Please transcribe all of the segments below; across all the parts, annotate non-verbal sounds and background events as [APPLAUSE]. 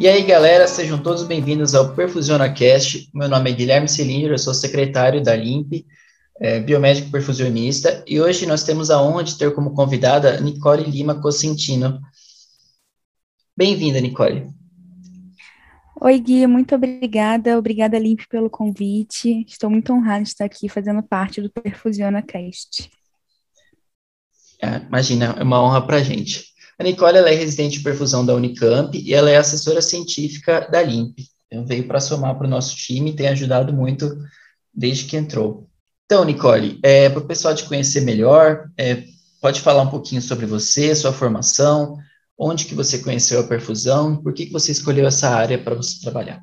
E aí, galera, sejam todos bem-vindos ao PerfusionaCast. Meu nome é Guilherme Cilinder, eu sou secretário da LIMP, é, biomédico perfusionista, e hoje nós temos a honra de ter como convidada Nicole Lima Cosentino. Bem-vinda, Nicole. Oi, Gui, muito obrigada. Obrigada, Limp, pelo convite. Estou muito honrada de estar aqui fazendo parte do PerfusionaCast. É, imagina, é uma honra para a gente. A Nicole é residente de perfusão da Unicamp e ela é assessora científica da LIMP. Então, veio para somar para o nosso time e tem ajudado muito desde que entrou. Então, Nicole, é, para o pessoal te conhecer melhor, é, pode falar um pouquinho sobre você, sua formação, onde que você conheceu a perfusão, por que, que você escolheu essa área para você trabalhar?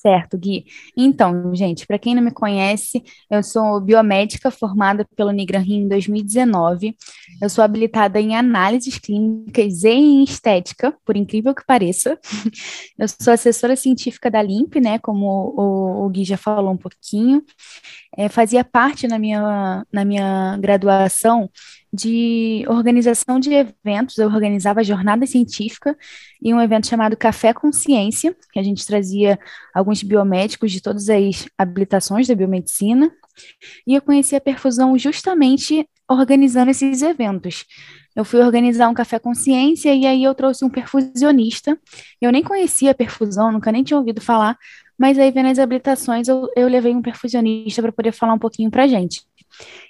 Certo, Gui. Então, gente, para quem não me conhece, eu sou biomédica formada pelo Nigran em 2019. Eu sou habilitada em análises clínicas e em estética, por incrível que pareça. Eu sou assessora científica da LIMP, né, como o, o Gui já falou um pouquinho. É, fazia parte na minha, na minha graduação de organização de eventos. Eu organizava jornada científica e um evento chamado Café Consciência, que a gente trazia alguns biomédicos de todas as habilitações da biomedicina. E eu conheci a perfusão justamente organizando esses eventos. Eu fui organizar um café consciência e aí eu trouxe um perfusionista. Eu nem conhecia a perfusão, nunca nem tinha ouvido falar, mas aí vendo as habilitações eu, eu levei um perfusionista para poder falar um pouquinho para gente.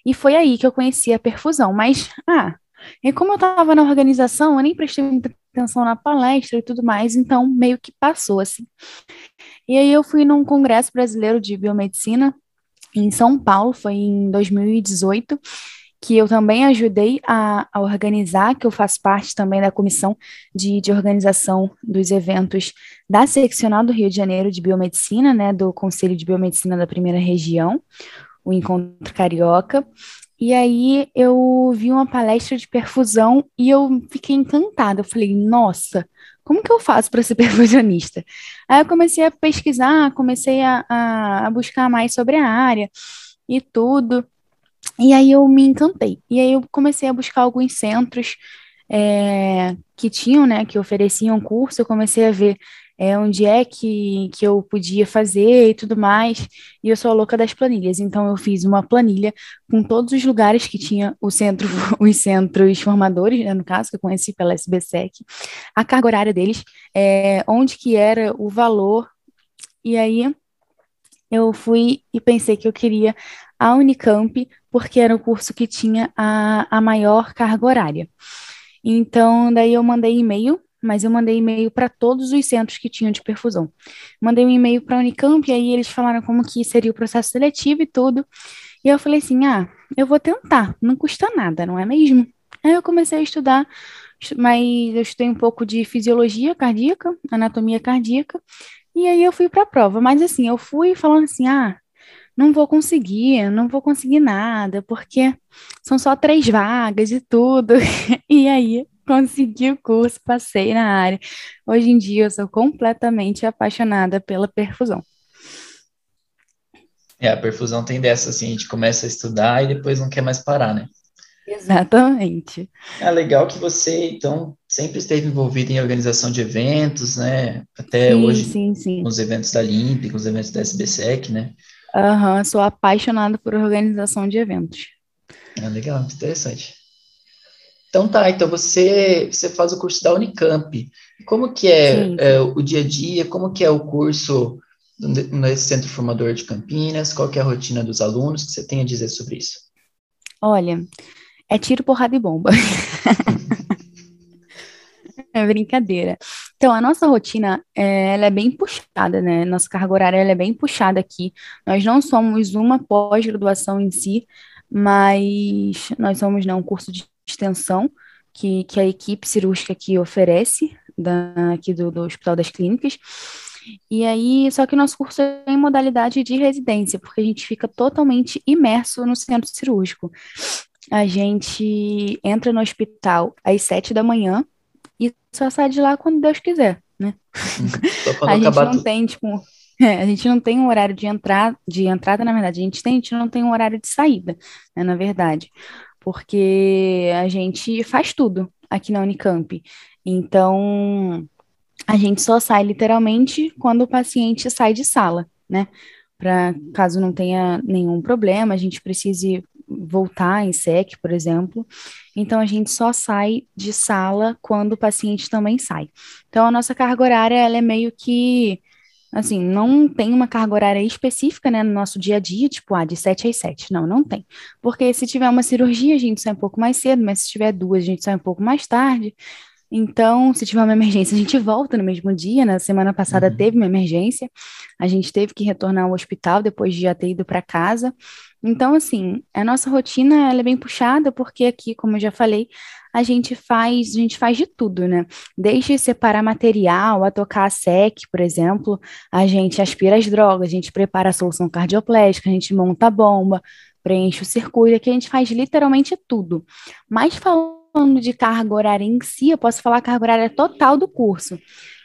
E foi aí que eu conheci a perfusão. Mas, ah, e como eu estava na organização, eu nem prestei muita atenção na palestra e tudo mais, então meio que passou assim. E aí eu fui num congresso brasileiro de biomedicina em São Paulo, foi em 2018, que eu também ajudei a, a, organizar, que eu faço parte também da comissão de, de organização dos eventos da seccional do Rio de Janeiro de Biomedicina, né, do Conselho de Biomedicina da Primeira Região, o Encontro Carioca. E aí eu vi uma palestra de perfusão e eu fiquei encantada. Eu falei, nossa, como que eu faço para ser [LAUGHS] perfusionista? Aí eu comecei a pesquisar, comecei a, a, a buscar mais sobre a área e tudo. E aí eu me encantei. E aí eu comecei a buscar alguns centros é, que tinham, né, que ofereciam curso. Eu comecei a ver é, onde é que, que eu podia fazer e tudo mais. E eu sou a louca das planilhas, então eu fiz uma planilha com todos os lugares que tinha o centro, [LAUGHS] os centros formadores, né, no caso, que eu conheci pela SBSEC, a carga horária deles, é, onde que era o valor. E aí eu fui e pensei que eu queria a Unicamp, porque era o curso que tinha a, a maior carga horária. Então, daí eu mandei e-mail mas eu mandei e-mail para todos os centros que tinham de perfusão. Mandei um e-mail para a Unicamp, e aí eles falaram como que seria o processo seletivo e tudo. E eu falei assim: ah, eu vou tentar, não custa nada, não é mesmo? Aí eu comecei a estudar, mas eu estudei um pouco de fisiologia cardíaca, anatomia cardíaca, e aí eu fui para a prova. Mas assim, eu fui falando assim: ah, não vou conseguir, não vou conseguir nada, porque são só três vagas e tudo. [LAUGHS] E aí consegui o curso, passei na área. Hoje em dia eu sou completamente apaixonada pela perfusão. É, a perfusão tem dessa, assim, a gente começa a estudar e depois não quer mais parar, né? Exatamente. É legal que você, então, sempre esteve envolvido em organização de eventos, né? Até sim, hoje, sim, sim. com os eventos da Limp, com os eventos da SBSEC, né? Aham, sou apaixonada por organização de eventos. É legal, interessante. Então tá, então você, você faz o curso da Unicamp. Como que é, é, o dia a dia, como que é o curso nesse Centro Formador de Campinas, qual que é a rotina dos alunos, que você tem a dizer sobre isso? Olha, é tiro, porrada e bomba. [LAUGHS] é brincadeira. Então, a nossa rotina, é, ela é bem puxada, né? Nossa carga horária, ela é bem puxada aqui. Nós não somos uma pós-graduação em si, mas nós somos, né, um curso de extensão que, que a equipe cirúrgica aqui oferece, da, aqui do, do Hospital das Clínicas. E aí, só que o nosso curso é em modalidade de residência, porque a gente fica totalmente imerso no centro cirúrgico. A gente entra no hospital às sete da manhã e só sai de lá quando Deus quiser, né? [LAUGHS] a gente não tem, tipo, é, a gente não tem um horário de entrada, de entrada, na verdade, a gente tem, a gente não tem um horário de saída, né, na verdade porque a gente faz tudo aqui na Unicamp. Então, a gente só sai literalmente quando o paciente sai de sala, né? Para caso não tenha nenhum problema, a gente precise voltar em SEC, por exemplo. Então, a gente só sai de sala quando o paciente também sai. Então, a nossa carga horária, ela é meio que, assim, não tem uma carga horária específica, né, no nosso dia a dia, tipo, ah, de 7 às 7. Não, não tem. Porque se tiver uma cirurgia, a gente sai um pouco mais cedo, mas se tiver duas, a gente sai um pouco mais tarde. Então, se tiver uma emergência, a gente volta no mesmo dia. Na semana passada uhum. teve uma emergência, a gente teve que retornar ao hospital depois de já ter ido para casa. Então, assim, a nossa rotina ela é bem puxada, porque aqui, como eu já falei, a gente faz, a gente faz de tudo, né? Desde separar material, a tocar a SEC, por exemplo, a gente aspira as drogas, a gente prepara a solução cardioplégica, a gente monta a bomba, preenche o circuito, aqui a gente faz literalmente tudo. Mas falando falando de carga horária em si, eu posso falar a carga horária total do curso,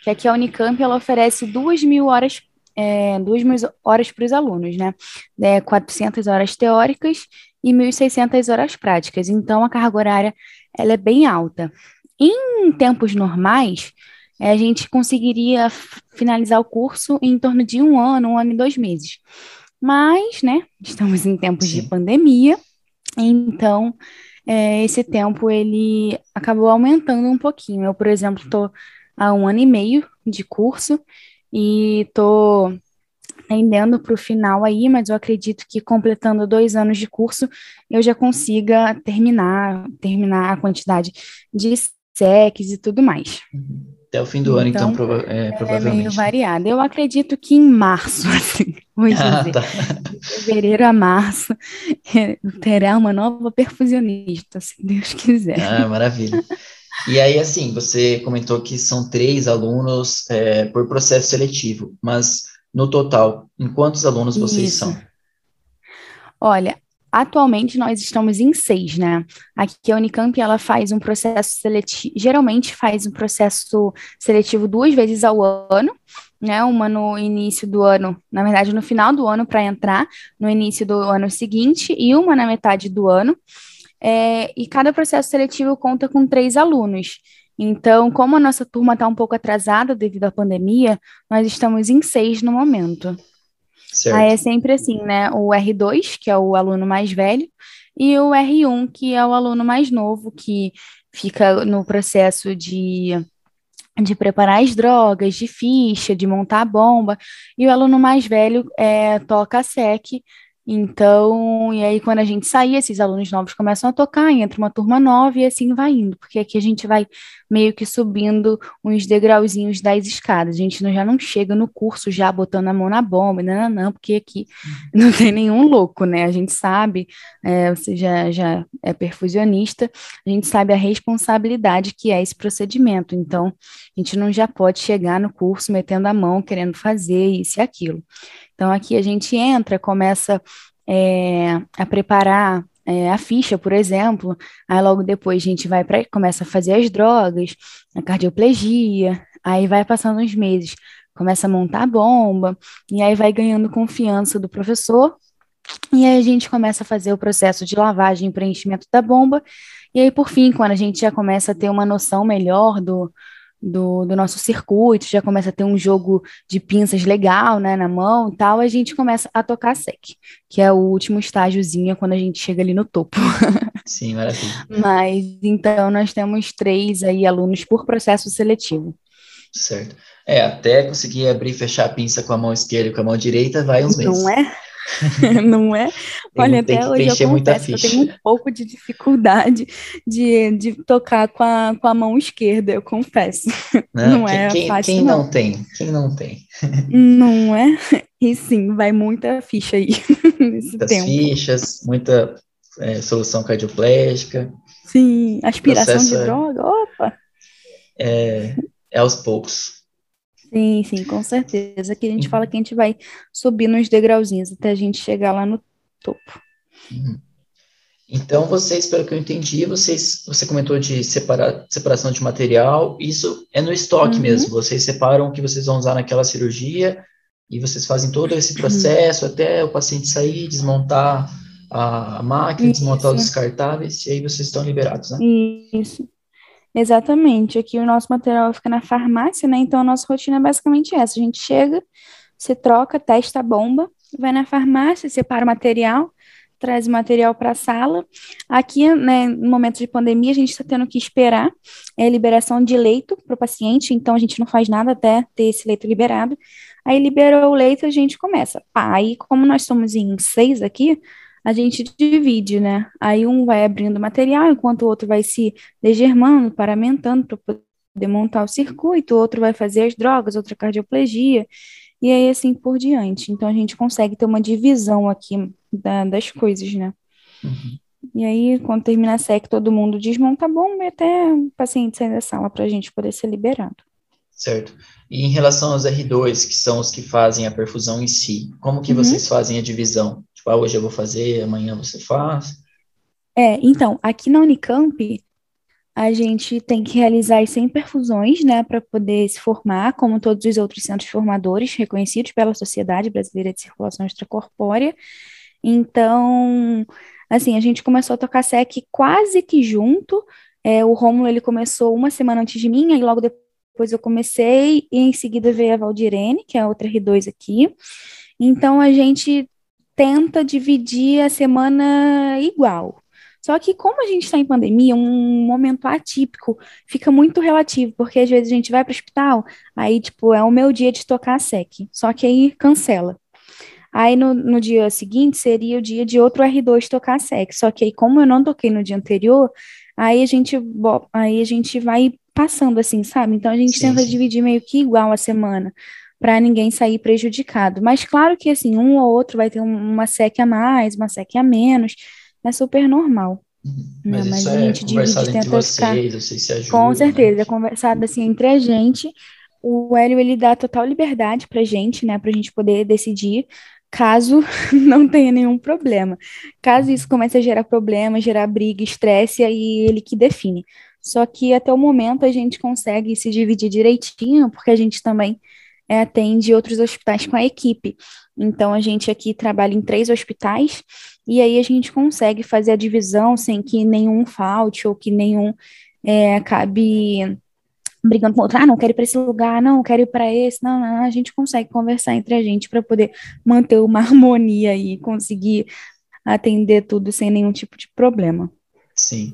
que aqui a Unicamp ela oferece duas mil horas, é, duas mil horas para os alunos, né? É, 400 horas teóricas e 1.600 horas práticas. Então, a carga horária ela é bem alta. Em tempos normais, é, a gente conseguiria finalizar o curso em torno de um ano, um ano e dois meses. Mas, né, estamos em tempos Sim. de pandemia, então é, esse tempo ele acabou aumentando um pouquinho. Eu, por exemplo, estou há um ano e meio de curso e estou tendendo para o final aí, mas eu acredito que completando dois anos de curso eu já consiga terminar, terminar a quantidade de SECs e tudo mais. Até o fim do ano, então, prova é, provavelmente. É meio variado. Eu acredito que em março, [LAUGHS] assim, vou ah, dizer, tá. de fevereiro a março, terá uma nova perfusionista, se Deus quiser. Ah, maravilha. E aí, assim, você comentou que são três alunos é, por processo seletivo, mas no total, em quantos alunos vocês Isso. são? Olha, Atualmente nós estamos em seis, né? Aqui a Unicamp ela faz um processo seletivo, geralmente faz um processo seletivo duas vezes ao ano, né? Uma no início do ano, na verdade no final do ano para entrar, no início do ano seguinte e uma na metade do ano. É, e cada processo seletivo conta com três alunos. Então, como a nossa turma está um pouco atrasada devido à pandemia, nós estamos em seis no momento. Certo. Aí é sempre assim, né? O R2, que é o aluno mais velho, e o R1, que é o aluno mais novo, que fica no processo de, de preparar as drogas, de ficha, de montar a bomba, e o aluno mais velho é, toca a SEC, então, e aí quando a gente sair, esses alunos novos começam a tocar, entra uma turma nova e assim vai indo, porque aqui a gente vai meio que subindo uns degrauzinhos das escadas. A gente não, já não chega no curso já botando a mão na bomba, não, não, não porque aqui uhum. não tem nenhum louco, né? A gente sabe, é, você já, já é perfusionista, a gente sabe a responsabilidade que é esse procedimento. Então, a gente não já pode chegar no curso metendo a mão, querendo fazer isso e aquilo. Então, aqui a gente entra, começa é, a preparar é, a ficha, por exemplo, aí logo depois a gente vai para começa a fazer as drogas, a cardioplegia, aí vai passando uns meses, começa a montar a bomba, e aí vai ganhando confiança do professor, e aí a gente começa a fazer o processo de lavagem e preenchimento da bomba, e aí por fim, quando a gente já começa a ter uma noção melhor do, do, do, nosso circuito, já começa a ter um jogo de pinças legal, né, na mão e tal, a gente começa a tocar sec, que é o último estágiozinho quando a gente chega ali no topo. [LAUGHS] Sim, maravilha. Mas, então, nós temos três aí alunos por processo seletivo. Certo. É, até conseguir abrir e fechar a pinça com a mão esquerda e com a mão direita vai uns meses. Não é? [LAUGHS] não é? Olha, até hoje eu confesso que eu tenho um pouco de dificuldade de, de tocar com a, com a mão esquerda, eu confesso. Não, não é quem, fácil. Quem não. não tem? Quem não tem? Não é? E sim, vai muita ficha aí [LAUGHS] Muitas tempo. fichas, muita é, solução cardioplégica. Sim, aspiração de é droga, opa! É, é aos poucos. Sim, sim, com certeza. Que a gente fala que a gente vai subir nos degrauzinhos até a gente chegar lá no topo. Uhum. Então, vocês, pelo que eu entendi, vocês, você comentou de separar, separação de material, isso é no estoque uhum. mesmo. Vocês separam o que vocês vão usar naquela cirurgia e vocês fazem todo esse processo uhum. até o paciente sair, desmontar a máquina, isso. desmontar os descartáveis, e aí vocês estão liberados, né? Isso. Exatamente. Aqui o nosso material fica na farmácia, né? Então a nossa rotina é basicamente essa. A gente chega, se troca, testa a bomba, vai na farmácia, separa o material, traz o material para a sala. Aqui, né, no momento de pandemia, a gente está tendo que esperar é, liberação de leito para o paciente, então a gente não faz nada até ter esse leito liberado. Aí liberou o leito, a gente começa. aí, como nós somos em seis aqui, a gente divide, né? Aí um vai abrindo material, enquanto o outro vai se degermando, paramentando para poder montar o circuito, o outro vai fazer as drogas, outra cardioplegia, e aí assim por diante. Então a gente consegue ter uma divisão aqui da, das coisas, né? Uhum. E aí, quando termina a SEC, todo mundo desmonta a bomba e até o paciente sair da sala para a gente poder ser liberado. Certo. E em relação aos R2, que são os que fazem a perfusão em si, como que uhum. vocês fazem a divisão? Tipo, ah, hoje eu vou fazer, amanhã você faz? É, então, aqui na Unicamp, a gente tem que realizar as 100 perfusões, né, para poder se formar, como todos os outros centros formadores reconhecidos pela Sociedade Brasileira de Circulação Extracorpórea. Então, assim, a gente começou a tocar SEC quase que junto. É, o Rômulo, ele começou uma semana antes de mim, aí logo depois eu comecei, e em seguida veio a Valdirene, que é a outra R2 aqui. Então, a gente tenta dividir a semana igual. Só que como a gente está em pandemia, um momento atípico, fica muito relativo, porque às vezes a gente vai para o hospital, aí, tipo, é o meu dia de tocar a SEC, só que aí cancela. Aí no, no dia seguinte seria o dia de outro R2 tocar a SEC, só que aí como eu não toquei no dia anterior, aí a gente, aí a gente vai passando assim, sabe? Então a gente sim, tenta dividir meio que igual a semana para ninguém sair prejudicado. Mas claro que assim, um ou outro vai ter uma SEC a mais, uma SEC a menos, é super normal. Uhum. Né? Mas, Mas a é gente divide, tenta vocês, ficar. Vocês se ajudam, com certeza, né? é conversado assim entre a gente. O Hélio ele dá total liberdade para gente, né, para a gente poder decidir caso [LAUGHS] não tenha nenhum problema. Caso isso comece a gerar problema, gerar briga, estresse, aí ele que define. Só que até o momento a gente consegue se dividir direitinho, porque a gente também é, atende outros hospitais com a equipe. Então, a gente aqui trabalha em três hospitais, e aí a gente consegue fazer a divisão sem que nenhum falte ou que nenhum é, acabe brigando com outro, ah, não quero ir para esse lugar, não, quero ir para esse, não, não, a gente consegue conversar entre a gente para poder manter uma [LAUGHS] harmonia e conseguir atender tudo sem nenhum tipo de problema. Sim.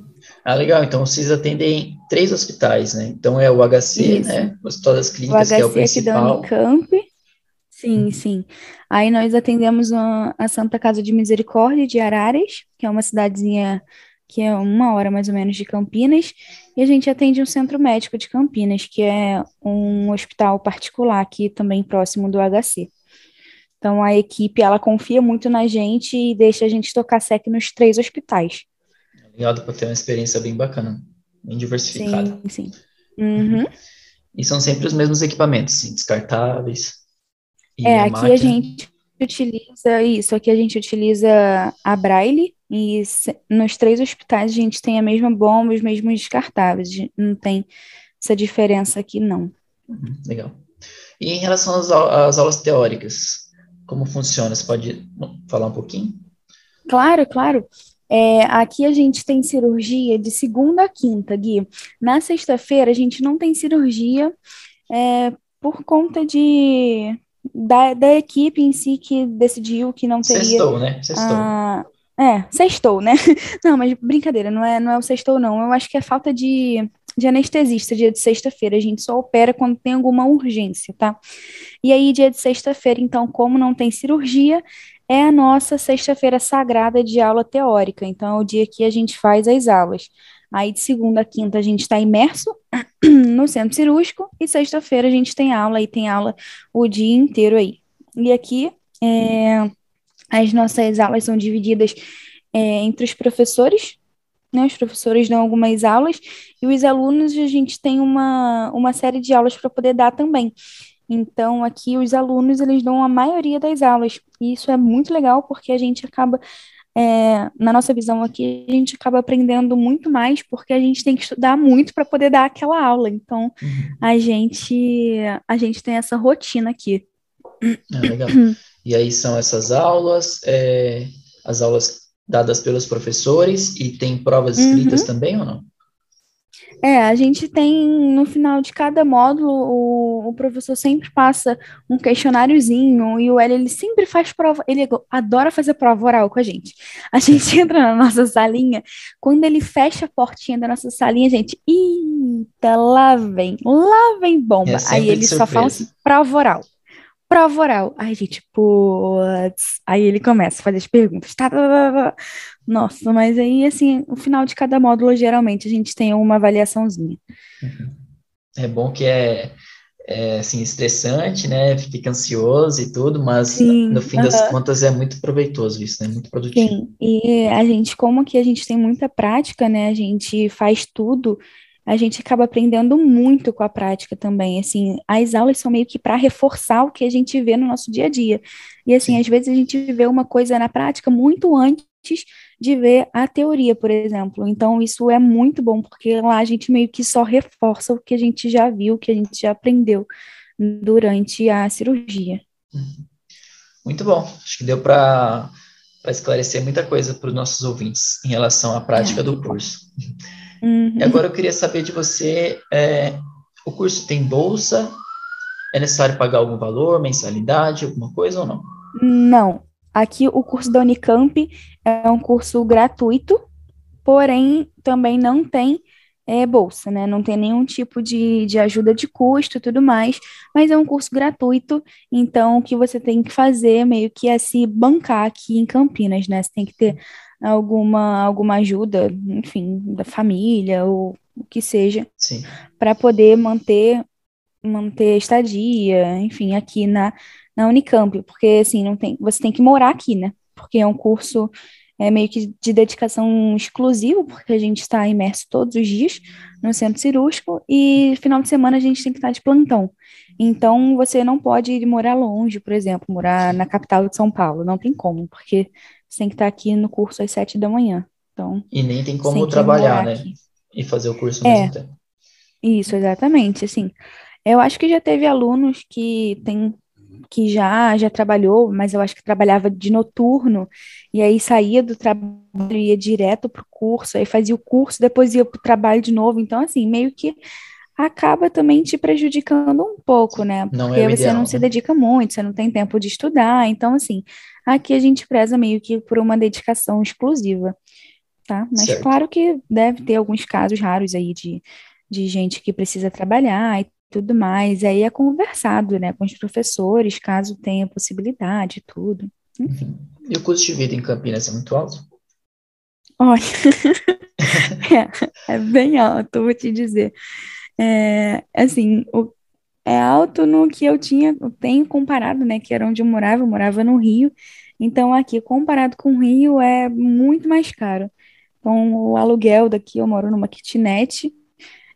Ah, legal. Então, vocês atendem três hospitais, né? Então, é o HC, Isso. né? Hospital das Clínicas, o que é o principal. Aqui da Unicamp. Sim, uhum. sim. Aí nós atendemos a, a Santa Casa de Misericórdia de Araras, que é uma cidadezinha que é uma hora mais ou menos de Campinas, e a gente atende um centro médico de Campinas, que é um hospital particular aqui também próximo do HC. Então a equipe ela confia muito na gente e deixa a gente tocar SEC nos três hospitais. Obrigado por ter uma experiência bem bacana, bem diversificada. Sim, sim. Uhum. E são sempre os mesmos equipamentos, assim, descartáveis. é, a aqui máquina. a gente utiliza isso, aqui a gente utiliza a Braille e nos três hospitais a gente tem a mesma bomba, os mesmos descartáveis, não tem essa diferença aqui não. Uhum, legal. E em relação às, às aulas teóricas, como funciona? Você pode falar um pouquinho? Claro, claro. É, aqui a gente tem cirurgia de segunda a quinta, Gui. Na sexta-feira a gente não tem cirurgia é, por conta de da, da equipe em si que decidiu que não teria. Sextou, né? Sextou. A, é, sextou, né? [LAUGHS] Não, mas brincadeira, não é, não é o sextou, não. Eu acho que é falta de, de anestesista dia de sexta-feira. A gente só opera quando tem alguma urgência, tá? E aí, dia de sexta-feira, então, como não tem cirurgia, é a nossa sexta-feira sagrada de aula teórica. Então, é o dia que a gente faz as aulas. Aí, de segunda a quinta, a gente está imerso [CLEARS THROAT] no centro cirúrgico, e sexta-feira a gente tem aula, e tem aula o dia inteiro aí. E aqui, é, as nossas aulas são divididas é, entre os professores, né, os professores dão algumas aulas, e os alunos, a gente tem uma, uma série de aulas para poder dar também. Então, aqui os alunos, eles dão a maioria das aulas, e isso é muito legal, porque a gente acaba, é, na nossa visão aqui, a gente acaba aprendendo muito mais, porque a gente tem que estudar muito para poder dar aquela aula. Então, uhum. a gente, a gente tem essa rotina aqui. É, legal. [CLEARS THROAT] E aí são essas aulas, é, as aulas dadas pelos professores, e tem provas escritas uhum. também ou não? É, a gente tem, no final de cada módulo, o, o professor sempre passa um questionáriozinho e o L, ele sempre faz prova, ele adora fazer prova oral com a gente. A [LAUGHS] gente entra na nossa salinha, quando ele fecha a portinha da nossa salinha, a gente, eita, lá vem, lá vem bomba. É Aí ele só fala assim, prova oral prova oral. Aí a gente, putz. Aí ele começa a fazer as perguntas. Tá, tá, tá, tá. Nossa, mas aí, assim, no final de cada módulo, geralmente, a gente tem uma avaliaçãozinha. É bom que é, é assim, estressante, né? Fica ansioso e tudo, mas Sim, no fim uh -huh. das contas é muito proveitoso isso, né? Muito produtivo. Sim, e a gente, como que a gente tem muita prática, né? A gente faz tudo a gente acaba aprendendo muito com a prática também. Assim, as aulas são meio que para reforçar o que a gente vê no nosso dia a dia. E assim, Sim. às vezes a gente vê uma coisa na prática muito antes de ver a teoria, por exemplo. Então, isso é muito bom, porque lá a gente meio que só reforça o que a gente já viu, o que a gente já aprendeu durante a cirurgia. Uhum. Muito bom. Acho que deu para esclarecer muita coisa para os nossos ouvintes em relação à prática é. do curso. Uhum. E agora eu queria saber de você, é, o curso tem bolsa? É necessário pagar algum valor, mensalidade, alguma coisa ou não? Não. Aqui o curso da Unicamp é um curso gratuito, porém também não tem é, bolsa, né? Não tem nenhum tipo de, de ajuda de custo e tudo mais, mas é um curso gratuito, então o que você tem que fazer meio que é se bancar aqui em Campinas, né? Você tem que ter alguma, alguma ajuda, enfim, da família ou o que seja, para poder manter manter estadia, enfim, aqui na, na Unicamp, porque assim, não tem, você tem que morar aqui, né? Porque é um curso é meio que de dedicação exclusiva, porque a gente está imerso todos os dias no centro cirúrgico e final de semana a gente tem que estar de plantão. Então, você não pode morar longe, por exemplo, morar na capital de São Paulo, não tem como, porque você tem que estar aqui no curso às sete da manhã. Então, e nem tem como trabalhar, né? Aqui. E fazer o curso ao é, mesmo tempo. Isso, exatamente. Assim, eu acho que já teve alunos que tem que já já trabalhou, mas eu acho que trabalhava de noturno e aí saía do trabalho ia direto para o curso, aí fazia o curso, depois ia para o trabalho de novo. Então, assim, meio que acaba também te prejudicando um pouco, né? Porque não é você ideal, não se né? dedica muito, você não tem tempo de estudar. Então, assim, aqui a gente preza meio que por uma dedicação exclusiva, tá? Mas certo. claro que deve ter alguns casos raros aí de, de gente que precisa trabalhar e tudo mais. Aí é conversado, né, com os professores, caso tenha possibilidade, tudo. Enfim. E o custo de vida em Campinas é muito alto? Olha, [LAUGHS] é, é bem alto, vou te dizer é, assim, o, é alto no que eu tinha, eu tenho comparado, né, que era onde eu morava, eu morava no Rio, então aqui, comparado com o Rio, é muito mais caro. Então, o aluguel daqui, eu moro numa kitnet,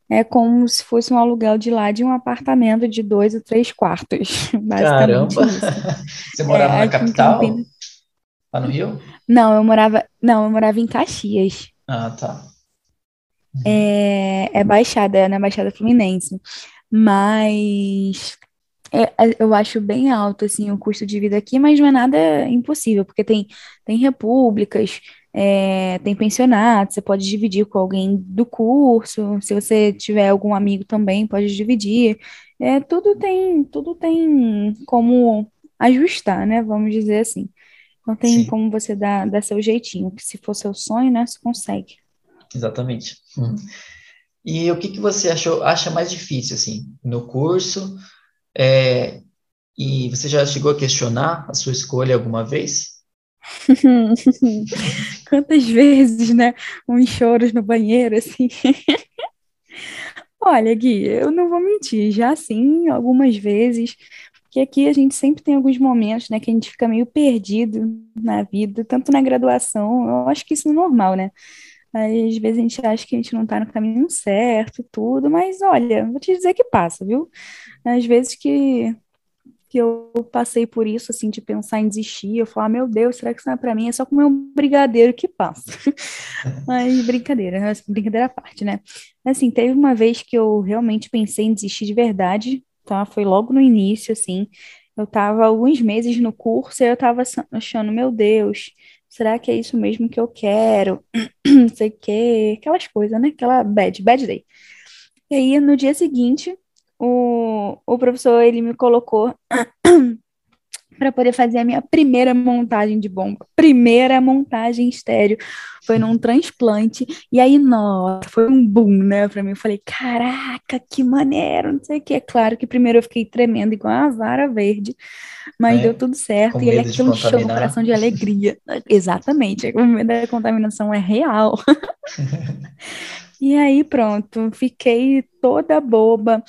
é como se fosse um aluguel de lá de um apartamento de dois ou três quartos. [LAUGHS] Caramba! [LAUGHS] Você morava é, na capital? Lá no Rio? Não, eu morava, não, eu morava em Caxias. Ah, tá é, é Baixada, é na Baixada Fluminense. Mas é, é, eu acho bem alto assim o custo de vida aqui, mas não é nada impossível, porque tem, tem repúblicas, é, tem pensionato, você pode dividir com alguém do curso, se você tiver algum amigo também, pode dividir. É, tudo tem, tudo tem como ajustar, né? Vamos dizer assim. Não tem Sim. como você dar, dar seu jeitinho, que se for seu sonho, né, você consegue. Exatamente. Hum. E o que, que você achou, acha mais difícil, assim, no curso? É, e você já chegou a questionar a sua escolha alguma vez? [LAUGHS] Quantas vezes, né? Uns choros no banheiro, assim. [LAUGHS] Olha, Gui, eu não vou mentir, já sim, algumas vezes, porque aqui a gente sempre tem alguns momentos, né, que a gente fica meio perdido na vida, tanto na graduação, eu acho que isso é normal, né? Às vezes a gente acha que a gente não tá no caminho certo tudo, mas olha, vou te dizer que passa, viu? Às vezes que, que eu passei por isso, assim, de pensar em desistir, eu falo, ah, meu Deus, será que isso não é pra mim? É só comer um brigadeiro que passa. [LAUGHS] mas brincadeira, brincadeira à parte, né? Assim, teve uma vez que eu realmente pensei em desistir de verdade, tá? Foi logo no início, assim, eu tava alguns meses no curso e eu tava achando, meu Deus, será que é isso mesmo que eu quero? [CLEARS THROAT] Não sei o quê, aquelas coisas, né? Aquela bad, bad day. E aí, no dia seguinte, o, o professor, ele me colocou [CLEARS THROAT] para poder fazer a minha primeira montagem de bomba. Primeira montagem estéreo. Foi num transplante. E aí, nossa, foi um boom, né? Pra mim, eu falei, caraca, que maneiro, não sei o que. É claro que primeiro eu fiquei tremendo igual uma vara verde, mas é, deu tudo certo. E aí aquilo encheu o coração de alegria. [LAUGHS] Exatamente, o medo da contaminação é real. [LAUGHS] e aí, pronto, fiquei toda boba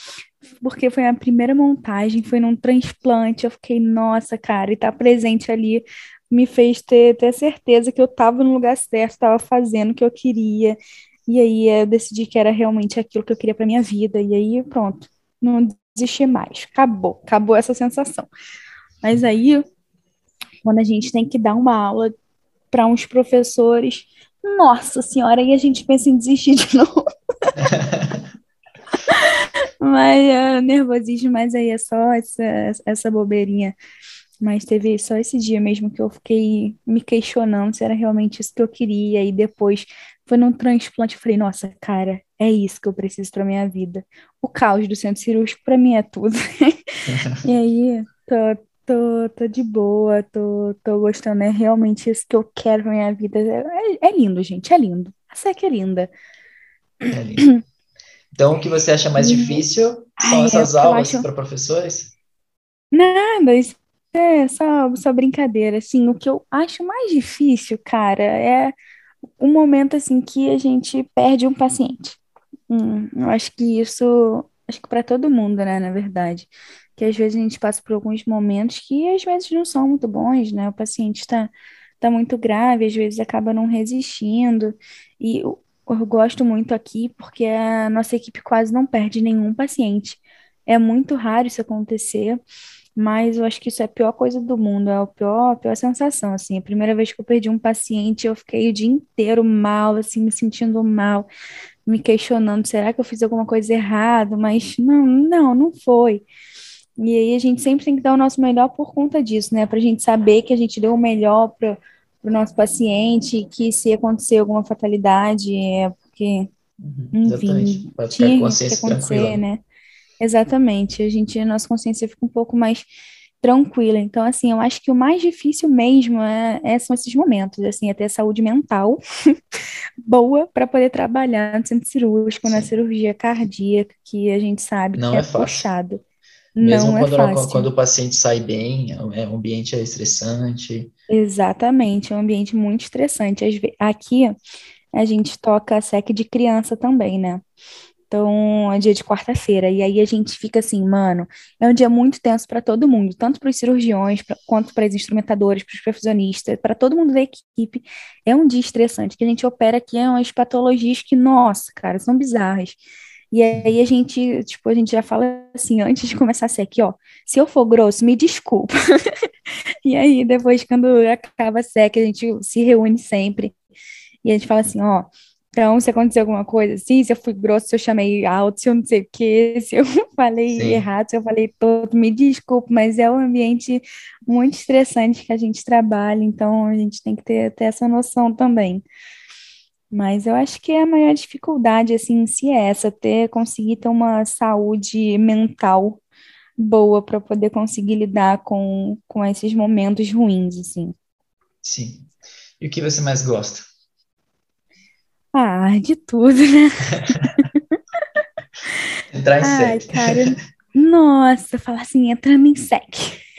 porque foi a primeira montagem, foi num transplante. Eu fiquei, nossa, cara, e tá presente ali me fez ter, ter certeza que eu estava no lugar certo, estava fazendo o que eu queria. E aí eu decidi que era realmente aquilo que eu queria para minha vida. E aí, pronto, não desisti mais. Acabou, acabou essa sensação. Mas aí, quando a gente tem que dar uma aula para uns professores, nossa senhora, aí a gente pensa em desistir de [LAUGHS] novo. [LAUGHS] mas é nervosismo, mas aí é só essa, essa bobeirinha. Mas teve só esse dia mesmo que eu fiquei me questionando se era realmente isso que eu queria. E depois foi num transplante, eu falei, nossa, cara, é isso que eu preciso para minha vida. O caos do centro cirúrgico para mim é tudo. [LAUGHS] e aí, tô, tô, tô de boa, tô, tô gostando. É realmente isso que eu quero pra minha vida. É, é lindo, gente, é lindo. A SEC é linda. É lindo. [CLEARS THROAT] Então, o que você acha mais difícil são Ai, essas aulas acho... para professores? Nada, isso é só, só brincadeira. Assim, o que eu acho mais difícil, cara, é o momento assim que a gente perde um paciente. Hum, eu acho que isso, acho que para todo mundo, né, na verdade, que às vezes a gente passa por alguns momentos que às vezes não são muito bons, né? O paciente está tá muito grave, às vezes acaba não resistindo. E eu gosto muito aqui porque a nossa equipe quase não perde nenhum paciente. É muito raro isso acontecer, mas eu acho que isso é a pior coisa do mundo, é a pior, a pior sensação, assim. A primeira vez que eu perdi um paciente, eu fiquei o dia inteiro mal, assim, me sentindo mal, me questionando, será que eu fiz alguma coisa errada? Mas não, não, não foi. E aí a gente sempre tem que dar o nosso melhor por conta disso, né? Pra gente saber que a gente deu o melhor para para o nosso paciente que se acontecer alguma fatalidade é porque, uhum, enfim, tinha que acontecer, tranquila. né? Exatamente, a gente, a nossa consciência fica um pouco mais tranquila. Então, assim, eu acho que o mais difícil mesmo é, é são esses momentos, assim, é ter saúde mental [LAUGHS] boa para poder trabalhar no centro cirúrgico, Sim. na cirurgia cardíaca, que a gente sabe Não que é, é puxado. Mesmo não é quando, é quando o paciente sai bem, é, o ambiente é estressante. Exatamente, é um ambiente muito estressante. Aqui a gente toca SEC de criança também, né? Então, é dia de quarta-feira. E aí a gente fica assim, mano, é um dia muito tenso para todo mundo, tanto para os cirurgiões, pra, quanto para os instrumentadores, para os perfusionistas, para todo mundo da equipe. É um dia estressante, que a gente opera aqui é umas patologias que, nossa, cara, são bizarras. E aí a gente, tipo, a gente já fala assim, antes de começar a ser aqui, ó, se eu for grosso, me desculpa. [LAUGHS] e aí, depois, quando acaba a SEC, a gente se reúne sempre. E a gente fala assim, ó, então, se acontecer alguma coisa assim, se eu fui grosso, se eu chamei alto, se eu não sei o quê, [LAUGHS] se eu falei Sim. errado, se eu falei todo, me desculpe, mas é um ambiente muito estressante que a gente trabalha, então a gente tem que ter, ter essa noção também. Mas eu acho que a maior dificuldade, assim, em si é essa, ter, conseguir ter uma saúde mental boa para poder conseguir lidar com, com esses momentos ruins, assim. Sim. E o que você mais gosta? Ah, de tudo, né? [LAUGHS] Entrar em Ai, sec. cara, [LAUGHS] nossa, falar assim, entrando em sec. [LAUGHS]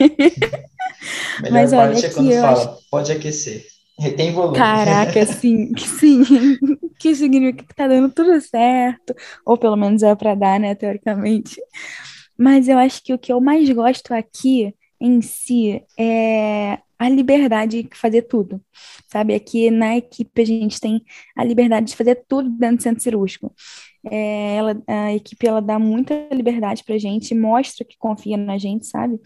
Melhor Mas, olha, parte é quando fala, acho... pode aquecer. Retém volume. Caraca, [LAUGHS] sim, sim. [LAUGHS] que significa que tá dando tudo certo, ou pelo menos é para dar, né, teoricamente. Mas eu acho que o que eu mais gosto aqui em si é a liberdade de fazer tudo, sabe? Aqui na equipe a gente tem a liberdade de fazer tudo dentro do centro cirúrgico. É, ela, a equipe ela dá muita liberdade para a gente, mostra que confia na gente, sabe?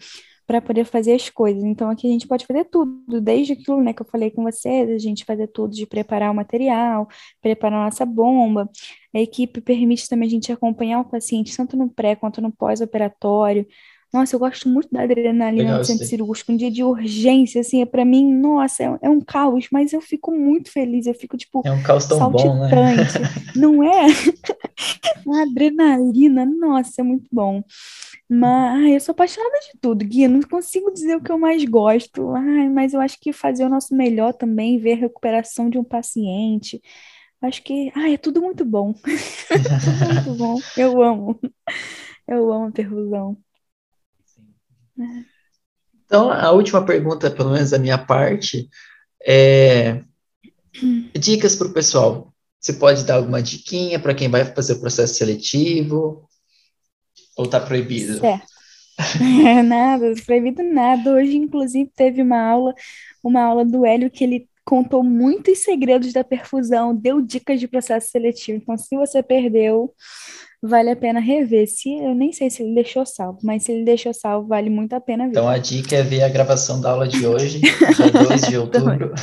Para poder fazer as coisas. Então, aqui a gente pode fazer tudo, desde aquilo né, que eu falei com vocês, a gente fazer tudo de preparar o material, preparar a nossa bomba. A equipe permite também a gente acompanhar o paciente, tanto no pré quanto no pós-operatório. Nossa, eu gosto muito da adrenalina Legal, no centro cirúrgico. Um dia de urgência, assim, é para mim, nossa, é, é, um caos, mas eu fico muito feliz. Eu fico, tipo, é um caos tão bom, né? [LAUGHS] Não é? [LAUGHS] Uma adrenalina, nossa, é muito bom. Mas ai, eu sou apaixonada de tudo, Gui. Não consigo dizer o que eu mais gosto. Ai, mas eu acho que fazer o nosso melhor também, ver a recuperação de um paciente. Acho que ai, é tudo muito bom. [LAUGHS] tudo muito bom. Eu amo. Eu amo a perfusão. Então, a última pergunta, pelo menos da minha parte, é dicas para o pessoal. Você pode dar alguma diquinha para quem vai fazer o processo seletivo? Ou está proibido? Certo. [LAUGHS] Nada, proibido nada. Hoje, inclusive, teve uma aula, uma aula do Hélio que ele contou muitos segredos da perfusão, deu dicas de processo seletivo. Então, se você perdeu, vale a pena rever. Se eu nem sei se ele deixou salvo, mas se ele deixou salvo, vale muito a pena ver. Então a dica é ver a gravação da aula de hoje, [LAUGHS] dia 2 de outubro. [LAUGHS]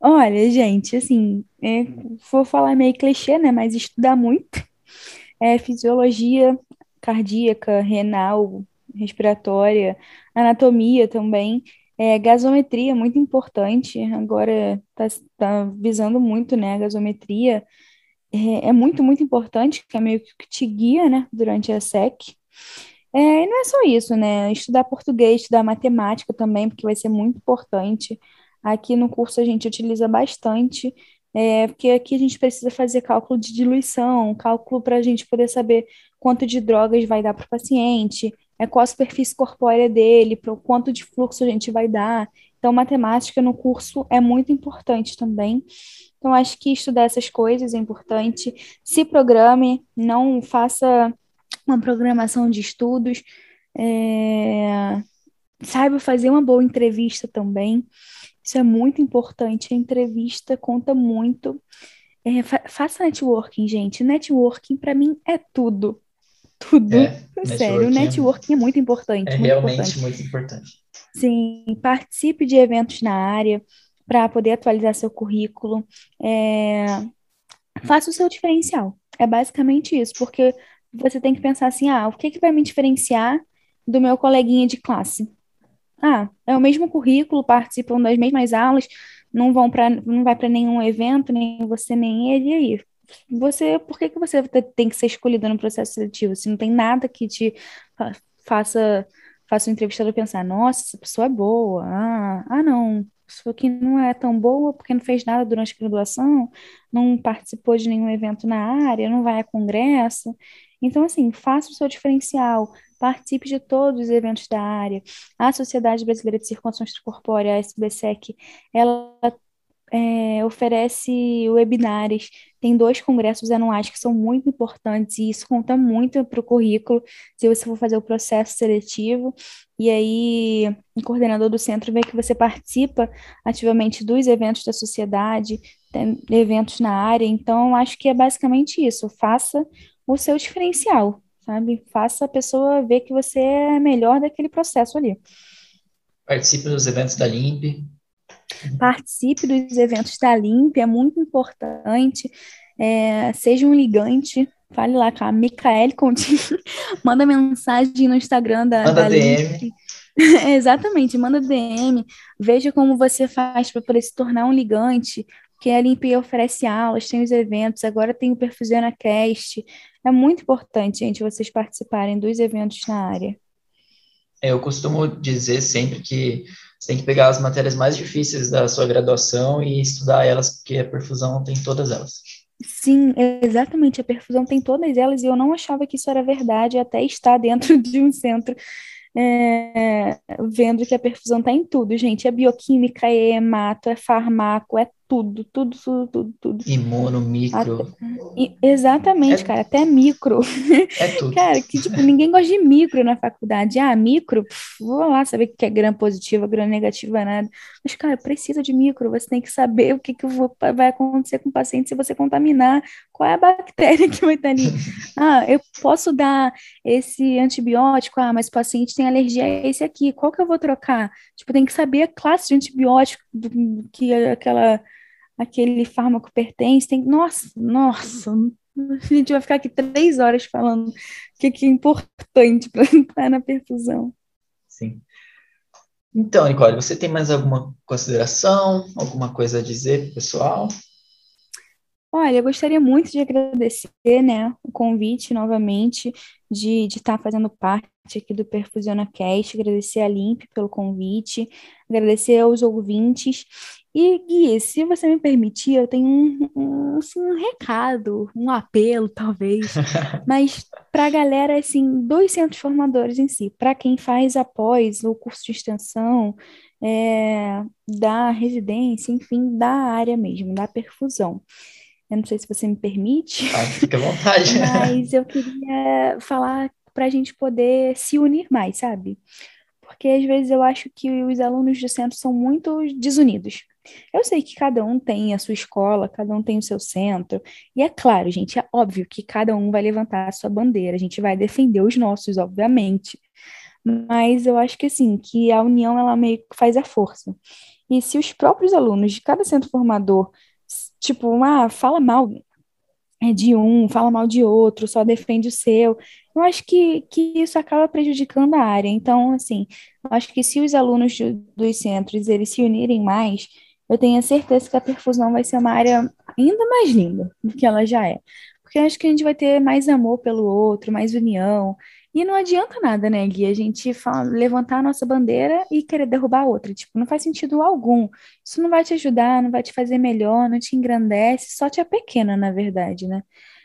Olha, gente, assim, é, vou falar meio clichê, né? Mas estudar muito. É, fisiologia cardíaca, renal, respiratória, anatomia também. É, gasometria, muito importante. Agora está tá visando muito, né? A gasometria é, é, muito, muito importante, que é meio que te guia, né? Durante a SEC. É, e não é só isso, né? Estudar português, estudar matemática também, porque vai ser muito importante. Aqui no curso a gente utiliza bastante, é, porque aqui a gente precisa fazer cálculo de diluição, cálculo para a gente poder saber quanto de drogas vai dar para o paciente, é, qual a superfície corpórea dele, para quanto de fluxo a gente vai dar. Então, matemática no curso é muito importante também. Então, acho que estudar essas coisas é importante. Se programe, não faça uma programação de estudos. É... Saiba fazer uma boa entrevista também. Isso é muito importante. A entrevista conta muito. É, fa faça networking, gente. Networking, para mim, é tudo. Tudo. É, [LAUGHS] Sério, o networking é muito importante. É muito realmente importante. muito importante. Sim, participe de eventos na área para poder atualizar seu currículo. É... Faça o seu diferencial. É basicamente isso, porque você tem que pensar assim: ah, o que, que vai me diferenciar do meu coleguinha de classe? Ah, é o mesmo currículo, participam das mesmas aulas, não vão para não vai para nenhum evento, nem você nem ele, e aí? Você, por que, que você tem que ser escolhido no processo seletivo? Se não tem nada que te faça faça o entrevistador pensar, nossa, essa pessoa é boa. Ah, ah não, pessoa que não é tão boa porque não fez nada durante a graduação, não participou de nenhum evento na área, não vai a congresso. Então, assim, faça o seu diferencial, participe de todos os eventos da área. A Sociedade Brasileira de Circulação Extracorpórea, a SBSEC, ela é, oferece webinários, tem dois congressos anuais que são muito importantes e isso conta muito para o currículo se você for fazer o processo seletivo. E aí, o coordenador do centro vê que você participa ativamente dos eventos da sociedade, tem eventos na área. Então, acho que é basicamente isso. Faça o seu diferencial, sabe? Faça a pessoa ver que você é melhor daquele processo ali. Participe dos eventos da LIMP, Participe dos eventos da Limp, é muito importante. É, seja um ligante, fale lá com a Micaele Continho, [LAUGHS] manda mensagem no Instagram da, manda da DM. [LAUGHS] Exatamente, manda DM, veja como você faz para poder se tornar um ligante, porque a Limp oferece aulas, tem os eventos, agora tem o Perfusiona Cast. É muito importante, gente, vocês participarem dos eventos na área. É, eu costumo dizer sempre que você tem que pegar as matérias mais difíceis da sua graduação e estudar elas, porque a perfusão tem todas elas. Sim, exatamente. A perfusão tem todas elas e eu não achava que isso era verdade até estar dentro [LAUGHS] de um centro é, vendo que a perfusão está em tudo, gente. É bioquímica, é hemato, é farmaco, é tudo, tudo, tudo, tudo, tudo. Imuno, micro. Até, exatamente, é, cara, até micro. [LAUGHS] É tudo. cara, que tipo, ninguém gosta de micro na faculdade. Ah, micro, pff, vou lá saber o que é gram positiva, gram negativa, nada. Mas, cara, precisa de micro, você tem que saber o que, que vai acontecer com o paciente se você contaminar, qual é a bactéria [LAUGHS] que vai estar ali. Ah, eu posso dar esse antibiótico, ah, mas o paciente tem alergia a esse aqui, qual que eu vou trocar? Tipo, tem que saber a classe de antibiótico que aquela aquele fármaco pertence, tem, nossa, nossa, a gente vai ficar aqui três horas falando o que, que é importante para entrar na perfusão. Sim. Então, Nicole, você tem mais alguma consideração, alguma coisa a dizer, pessoal? Olha, eu gostaria muito de agradecer, né, o convite novamente de estar tá fazendo parte aqui do Perfusiona Cast, agradecer a Limp pelo convite, agradecer aos ouvintes. E, Gui, se você me permitir, eu tenho um, um, assim, um recado, um apelo, talvez, [LAUGHS] mas para a galera, assim, dos centros formadores em si, para quem faz após o curso de extensão, é, da residência, enfim, da área mesmo, da perfusão. Eu não sei se você me permite. Ah, fica à vontade. [LAUGHS] mas eu queria falar para a gente poder se unir mais, sabe? Porque às vezes eu acho que os alunos do centro são muito desunidos. Eu sei que cada um tem a sua escola, cada um tem o seu centro, e é claro, gente, é óbvio que cada um vai levantar a sua bandeira, a gente vai defender os nossos, obviamente. Mas eu acho que assim, que a união ela meio que faz a força. E se os próprios alunos de cada centro formador tipo, ah, fala mal de um, fala mal de outro, só defende o seu. Eu acho que, que isso acaba prejudicando a área. Então, assim, eu acho que se os alunos de, dos centros eles se unirem mais, eu tenho a certeza que a perfusão vai ser uma área ainda mais linda do que ela já é. Porque eu acho que a gente vai ter mais amor pelo outro, mais união, e não adianta nada, né, Gui, a gente fala, levantar a nossa bandeira e querer derrubar a outra. Tipo, não faz sentido algum. Isso não vai te ajudar, não vai te fazer melhor, não te engrandece, só te é pequena, na verdade, né?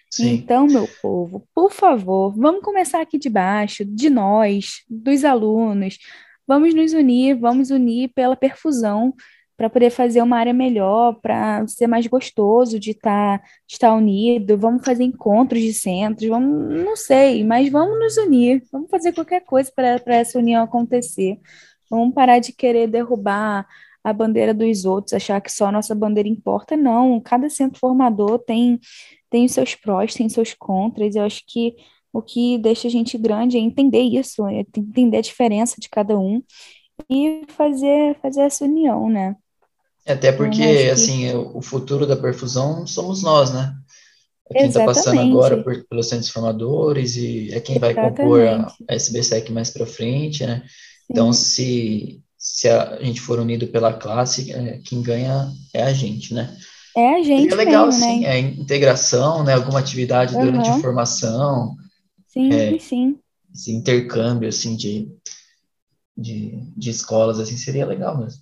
Sim. Então, meu povo, por favor, vamos começar aqui de baixo, de nós, dos alunos. Vamos nos unir, vamos unir pela perfusão para poder fazer uma área melhor, para ser mais gostoso de estar tá, de estar unido. Vamos fazer encontros de centros, vamos, não sei, mas vamos nos unir, vamos fazer qualquer coisa para essa união acontecer. Vamos parar de querer derrubar a bandeira dos outros, achar que só a nossa bandeira importa. Não, cada centro formador tem, tem os seus prós, tem seus contras. Eu acho que o que deixa a gente grande é entender isso, é entender a diferença de cada um e fazer, fazer essa união, né? Até porque, que... assim, o futuro da perfusão somos nós, né? É quem está passando agora por, pelos centros formadores e é quem vai compor a, a SBSEC mais para frente, né? Então, se, se a gente for unido pela classe, é, quem ganha é a gente, né? É a gente. É legal, mesmo, sim, né? é integração, né? Alguma atividade uhum. durante a formação. Sim, é, sim. Esse intercâmbio, assim, de, de, de escolas, assim, seria legal mesmo.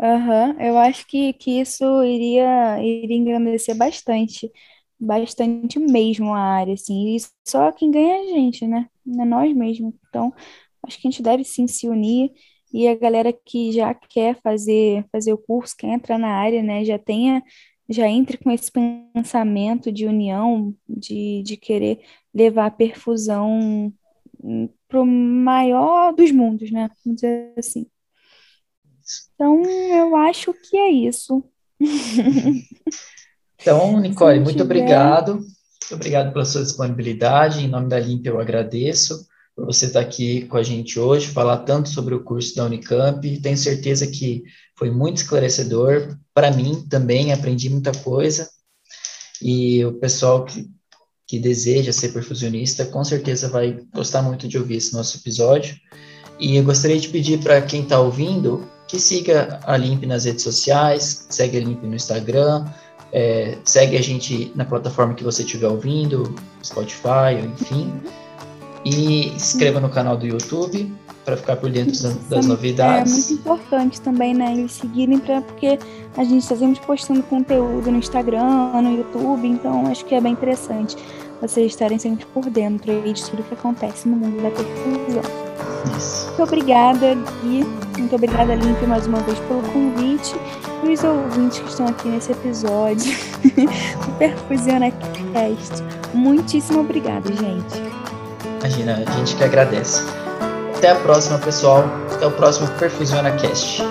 Aham, eu acho que, que isso iria, iria engrandecer bastante, bastante mesmo a área, assim, e só quem ganha é a gente, né? É nós mesmos. Então, acho que a gente deve sim se unir, e a galera que já quer fazer, fazer o curso, quer entrar na área, né, já tenha, já entre com esse pensamento de união, de, de querer levar a perfusão para o maior dos mundos, né? Vamos dizer assim. Então, eu acho que é isso. [LAUGHS] Então, Nicole, muito tiver... obrigado. Muito obrigado pela sua disponibilidade. Em nome da Limp, eu agradeço por você estar aqui com a gente hoje, falar tanto sobre o curso da Unicamp. Tenho certeza que foi muito esclarecedor. Para mim também, aprendi muita coisa. E o pessoal que, que deseja ser perfusionista, com certeza vai gostar muito de ouvir esse nosso episódio. E eu gostaria de pedir para quem está ouvindo que siga a Limp nas redes sociais, segue a Limp no Instagram, é, segue a gente na plataforma que você estiver ouvindo, Spotify, enfim. E se inscreva no canal do YouTube para ficar por dentro das, das novidades. É muito importante também, né? Eles seguirem pra, porque a gente está sempre postando conteúdo no Instagram, no YouTube, então acho que é bem interessante vocês estarem sempre por dentro aí de tudo que acontece no mundo da perfusão. Isso. Muito obrigada, Gui. Muito obrigada, Limp, mais uma vez pelo convite. E os ouvintes que estão aqui nesse episódio [LAUGHS] do Perfusiona Cast. Muitíssimo obrigada, gente. Imagina, a gente que agradece. Até a próxima, pessoal. Até o próximo Perfusiona Cast.